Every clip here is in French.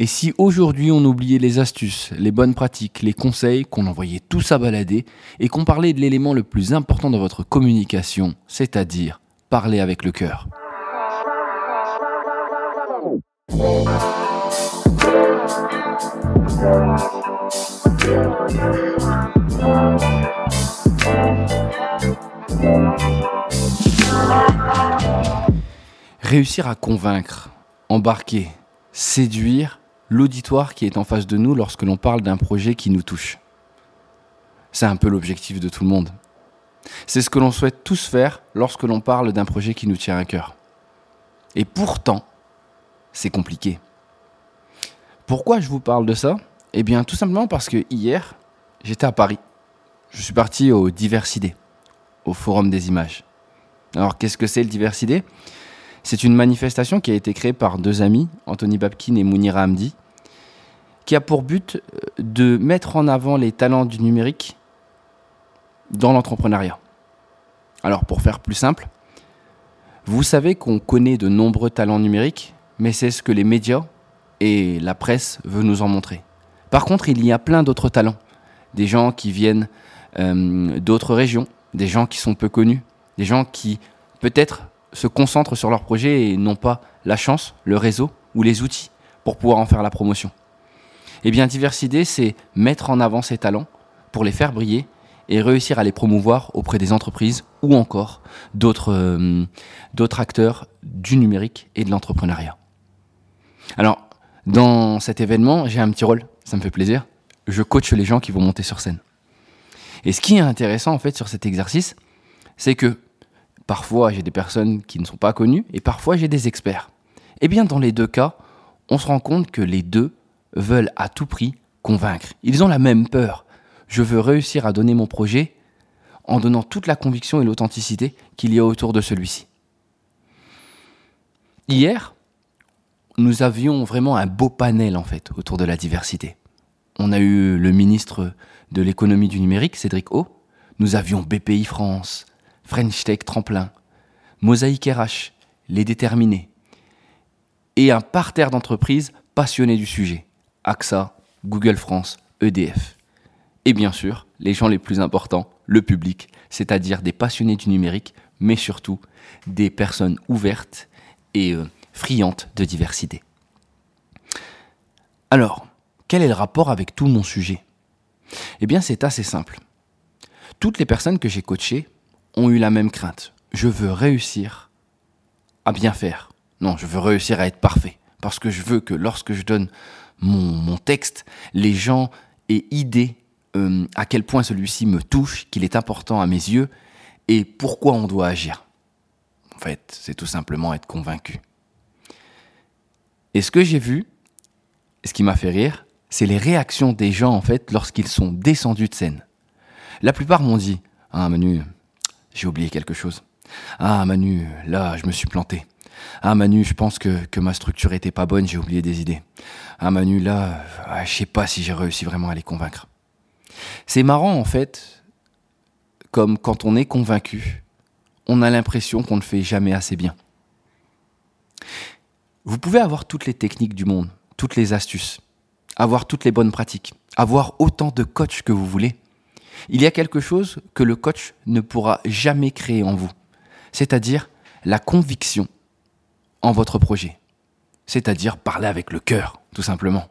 Et si aujourd'hui on oubliait les astuces, les bonnes pratiques, les conseils, qu'on envoyait tout ça balader et qu'on parlait de l'élément le plus important dans votre communication, c'est-à-dire parler avec le cœur. Réussir à convaincre, embarquer, séduire l'auditoire qui est en face de nous lorsque l'on parle d'un projet qui nous touche. C'est un peu l'objectif de tout le monde. C'est ce que l'on souhaite tous faire lorsque l'on parle d'un projet qui nous tient à cœur. Et pourtant, c'est compliqué. Pourquoi je vous parle de ça? Eh bien, tout simplement parce que hier, j'étais à Paris. Je suis parti au Diversité, au Forum des images. Alors, qu'est-ce que c'est le Diversité? C'est une manifestation qui a été créée par deux amis, Anthony Babkin et Mounira Hamdi, qui a pour but euh, de mettre en avant les talents du numérique dans l'entrepreneuriat. Alors pour faire plus simple, vous savez qu'on connaît de nombreux talents numériques, mais c'est ce que les médias et la presse veulent nous en montrer. Par contre, il y a plein d'autres talents, des gens qui viennent euh, d'autres régions, des gens qui sont peu connus, des gens qui peut-être se concentrent sur leur projet et n'ont pas la chance, le réseau ou les outils pour pouvoir en faire la promotion. Eh bien, Diversité, c'est mettre en avant ces talents pour les faire briller et réussir à les promouvoir auprès des entreprises ou encore d'autres euh, acteurs du numérique et de l'entrepreneuriat. Alors, dans cet événement, j'ai un petit rôle, ça me fait plaisir. Je coach les gens qui vont monter sur scène. Et ce qui est intéressant en fait sur cet exercice, c'est que Parfois, j'ai des personnes qui ne sont pas connues et parfois, j'ai des experts. Eh bien, dans les deux cas, on se rend compte que les deux veulent à tout prix convaincre. Ils ont la même peur. Je veux réussir à donner mon projet en donnant toute la conviction et l'authenticité qu'il y a autour de celui-ci. Hier, nous avions vraiment un beau panel en fait autour de la diversité. On a eu le ministre de l'économie du numérique, Cédric O. Nous avions BPI France, French Tech Tremplin, Mosaïque RH, Les Déterminés, et un parterre d'entreprises passionnées du sujet, AXA, Google France, EDF. Et bien sûr, les gens les plus importants, le public, c'est-à-dire des passionnés du numérique, mais surtout des personnes ouvertes et euh, friandes de diversité. Alors, quel est le rapport avec tout mon sujet? Eh bien, c'est assez simple. Toutes les personnes que j'ai coachées ont eu la même crainte. Je veux réussir à bien faire. Non, je veux réussir à être parfait. Parce que je veux que lorsque je donne mon, texte, les gens aient idée euh, à quel point celui-ci me touche, qu'il est important à mes yeux et pourquoi on doit agir. En fait, c'est tout simplement être convaincu. Et ce que j'ai vu, ce qui m'a fait rire, c'est les réactions des gens en fait lorsqu'ils sont descendus de scène. La plupart m'ont dit Ah Manu, j'ai oublié quelque chose. Ah Manu, là, je me suis planté. Ah Manu, je pense que, ma structure était pas bonne, j'ai oublié des idées. Ah Manu, là, ah, je sais pas si j'ai réussi vraiment à les convaincre. C'est marrant en fait, comme quand on est convaincu, on a l'impression qu'on ne fait jamais assez bien. Vous pouvez avoir toutes les techniques du monde, toutes les astuces, avoir toutes les bonnes pratiques, avoir autant de coachs que vous voulez. Il y a quelque chose que le coach ne pourra jamais créer en vous, c'est-à-dire la conviction en votre projet, c'est-à-dire parler avec le cœur, tout simplement.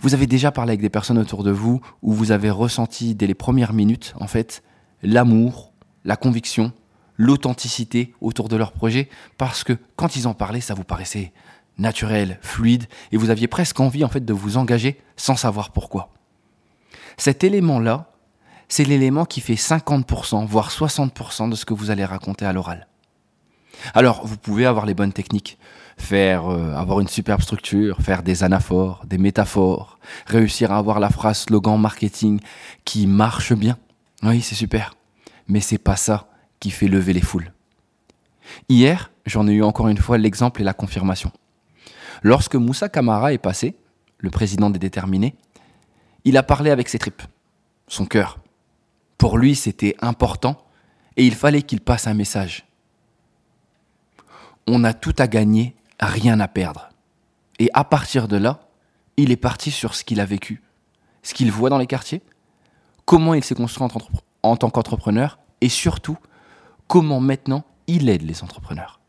Vous avez déjà parlé avec des personnes autour de vous où vous avez ressenti dès les premières minutes, en fait, l'amour, la conviction, l'authenticité autour de leur projet, parce que quand ils en parlaient, ça vous paraissait naturel, fluide, et vous aviez presque envie, en fait, de vous engager sans savoir pourquoi. Cet élément-là, c'est l'élément qui fait 50%, voire 60% de ce que vous allez raconter à l'oral. Alors, vous pouvez avoir les bonnes techniques, faire euh, avoir une superbe structure, faire des anaphores, des métaphores, réussir à avoir la phrase slogan marketing qui marche bien. Oui, c'est super. Mais c'est pas ça qui fait lever les foules. Hier, j'en ai eu encore une fois l'exemple et la confirmation. Lorsque Moussa Kamara est passé, le président des déterminés, il a parlé avec ses tripes, son cœur. Pour lui, c'était important et il fallait qu'il passe un message. On a tout à gagner, rien à perdre. Et à partir de là, il est parti sur ce qu'il a vécu, ce qu'il voit dans les quartiers, comment il s'est construit en, tant qu'entrepreneur et surtout comment maintenant il aide les entrepreneurs.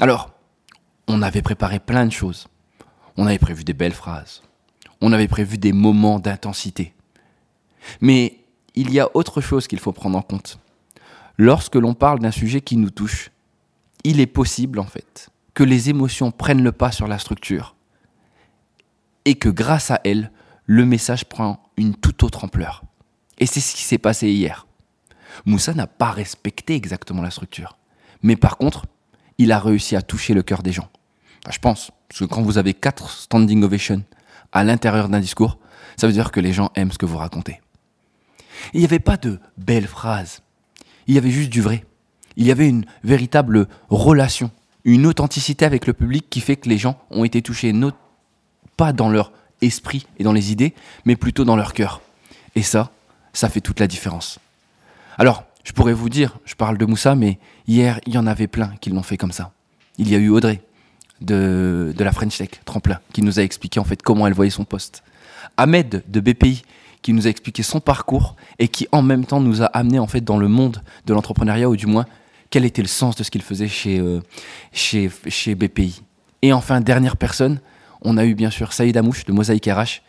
Alors, on avait préparé plein de choses. On avait prévu des belles phrases. On avait prévu des moments d'intensité. Mais il y a autre chose qu'il faut prendre en compte. Lorsque l'on parle d'un sujet qui nous touche, il est possible en fait que les émotions prennent le pas sur la structure et que grâce à elles, le message prend une toute autre ampleur. Et c'est ce qui s'est passé hier. Moussa n'a pas respecté exactement la structure. Mais par contre, il a réussi à toucher le cœur des gens. je pense, que quand vous avez quatre standing ovations à l'intérieur d'un discours, ça veut dire que les gens aiment ce que vous racontez. Il n'y avait pas de belles phrases. Il y avait juste du vrai. Il y avait une véritable relation, une authenticité avec le public qui fait que les gens ont été touchés, pas dans leur esprit et dans les idées, mais plutôt dans leur cœur. Et ça, ça fait toute la différence. Alors, je pourrais vous dire, je parle de Moussa, mais hier, il y en avait plein qui l'ont fait comme ça. Il y a eu Audrey de, la French Tech, Tremplin, qui nous a expliqué en fait comment elle voyait son poste. Ahmed de BPI, qui nous a expliqué son parcours et qui en même temps nous a amené en fait dans le monde de l'entrepreneuriat, ou du moins quel était le sens de ce qu'il faisait chez, euh, chez, chez BPI. Et enfin, dernière personne, on a eu bien sûr Saïd Amouche de Mosaïque RH,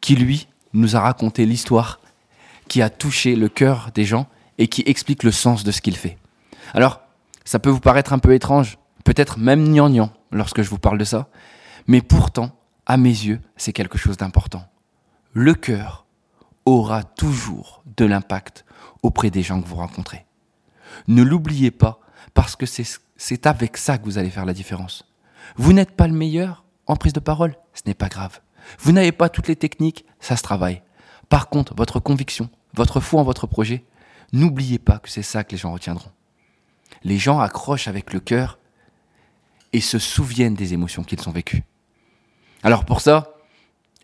qui lui nous a raconté l'histoire qui a touché le cœur des gens et qui explique le sens de ce qu'il fait. Alors, ça peut vous paraître un peu étrange, peut-être même gnangnan lorsque je vous parle de ça, mais pourtant, à mes yeux, c'est quelque chose d'important. Le cœur aura toujours de l'impact auprès des gens que vous rencontrez. Ne l'oubliez pas, parce que c'est avec ça que vous allez faire la différence. Vous n'êtes pas le meilleur en prise de parole, ce n'est pas grave. Vous n'avez pas toutes les techniques, ça se travaille. Par contre, votre conviction, votre foi en votre projet, n'oubliez pas que c'est ça que les gens retiendront. Les gens accrochent avec le cœur et se souviennent des émotions qu'ils ont vécues. Alors pour ça,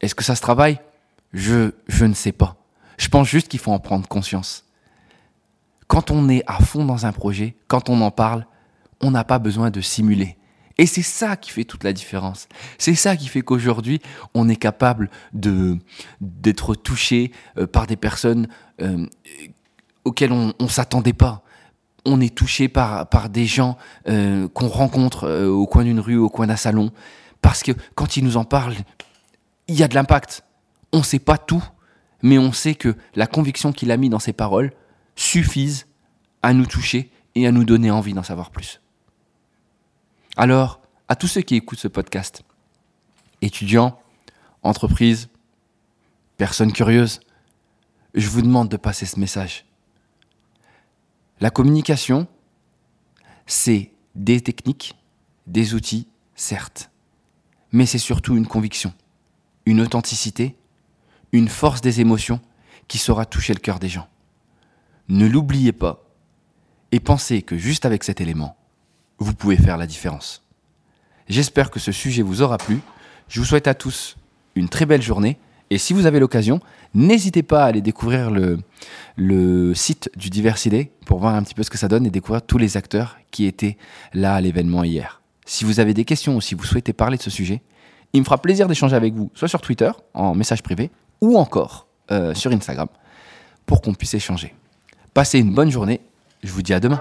est-ce que ça se travaille? Je, je ne sais pas. Je pense juste qu'il faut en prendre conscience. Quand on est à fond dans un projet, quand on en parle, on n'a pas besoin de simuler. Et c'est ça qui fait toute la différence. C'est ça qui fait qu'aujourd'hui, on est capable de d'être touché euh, par des personnes euh, auxquelles on ne s'attendait pas. On est touché par, des gens euh, qu'on rencontre au coin d'une rue, au coin d'un salon, parce que quand ils nous en parlent, il y a de l'impact. On ne sait pas tout, mais on sait que la conviction qu'il a mis dans ses paroles suffise à nous toucher et à nous donner envie d'en savoir plus. Alors, à tous ceux qui écoutent ce podcast, étudiants, entreprises, personnes curieuses, je vous demande de passer ce message. La communication, c'est des techniques, des outils, certes, mais c'est surtout une conviction, une authenticité, une force des émotions qui saura toucher le cœur des gens. Ne l'oubliez pas et pensez que juste avec cet élément, vous pouvez faire la différence. J'espère que ce sujet vous aura plu. Je vous souhaite à tous une très belle journée. Et si vous avez l'occasion, n'hésitez pas à aller découvrir le, le site du Diversité pour voir un petit peu ce que ça donne et découvrir tous les acteurs qui étaient là à l'événement hier. Si vous avez des questions ou si vous souhaitez parler de ce sujet, il me fera plaisir d'échanger avec vous, soit sur Twitter, en message privé, ou encore euh, sur Instagram, pour qu'on puisse échanger. Passez une bonne journée. Je vous dis à demain.